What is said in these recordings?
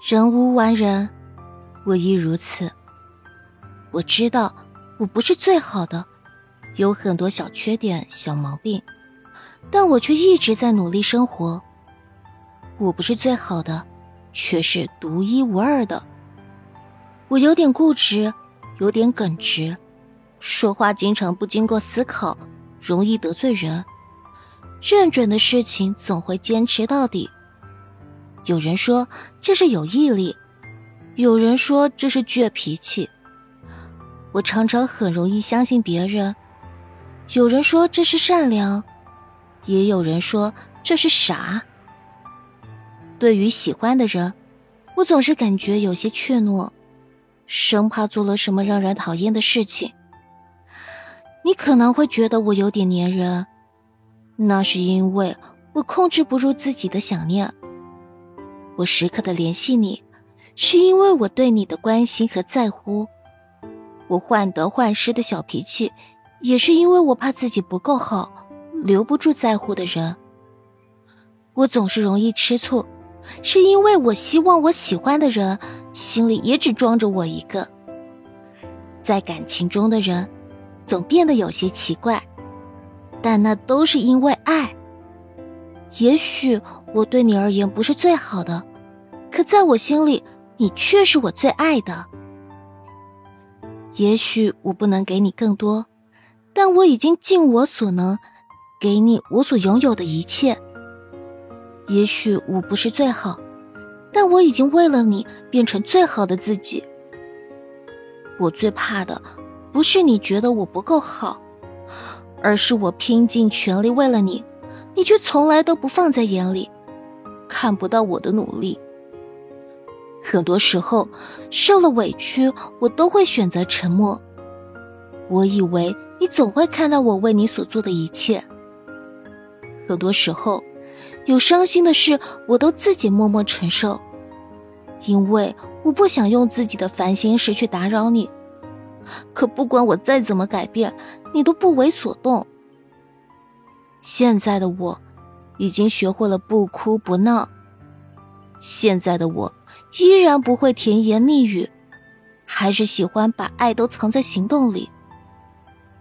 人无完人，我亦如此。我知道我不是最好的，有很多小缺点、小毛病，但我却一直在努力生活。我不是最好的，却是独一无二的。我有点固执，有点耿直，说话经常不经过思考，容易得罪人。认准的事情总会坚持到底。有人说这是有毅力，有人说这是倔脾气。我常常很容易相信别人，有人说这是善良，也有人说这是傻。对于喜欢的人，我总是感觉有些怯懦，生怕做了什么让人讨厌的事情。你可能会觉得我有点粘人，那是因为我控制不住自己的想念。我时刻的联系你，是因为我对你的关心和在乎。我患得患失的小脾气，也是因为我怕自己不够好，留不住在乎的人。我总是容易吃醋，是因为我希望我喜欢的人心里也只装着我一个。在感情中的人，总变得有些奇怪，但那都是因为爱。也许我对你而言不是最好的。可在我心里，你却是我最爱的。也许我不能给你更多，但我已经尽我所能，给你我所拥有的一切。也许我不是最好，但我已经为了你变成最好的自己。我最怕的，不是你觉得我不够好，而是我拼尽全力为了你，你却从来都不放在眼里，看不到我的努力。很多时候，受了委屈，我都会选择沉默。我以为你总会看到我为你所做的一切。很多时候，有伤心的事，我都自己默默承受，因为我不想用自己的烦心事去打扰你。可不管我再怎么改变，你都不为所动。现在的我，已经学会了不哭不闹。现在的我。依然不会甜言蜜语，还是喜欢把爱都藏在行动里。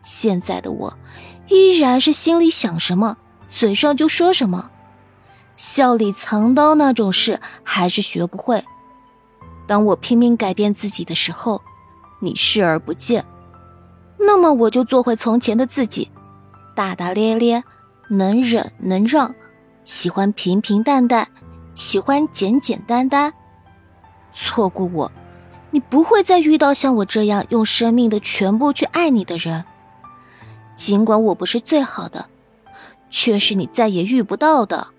现在的我，依然是心里想什么，嘴上就说什么，笑里藏刀那种事还是学不会。当我拼命改变自己的时候，你视而不见，那么我就做回从前的自己，大大咧咧，能忍能让，喜欢平平淡淡，喜欢简简单单。错过我，你不会再遇到像我这样用生命的全部去爱你的人。尽管我不是最好的，却是你再也遇不到的。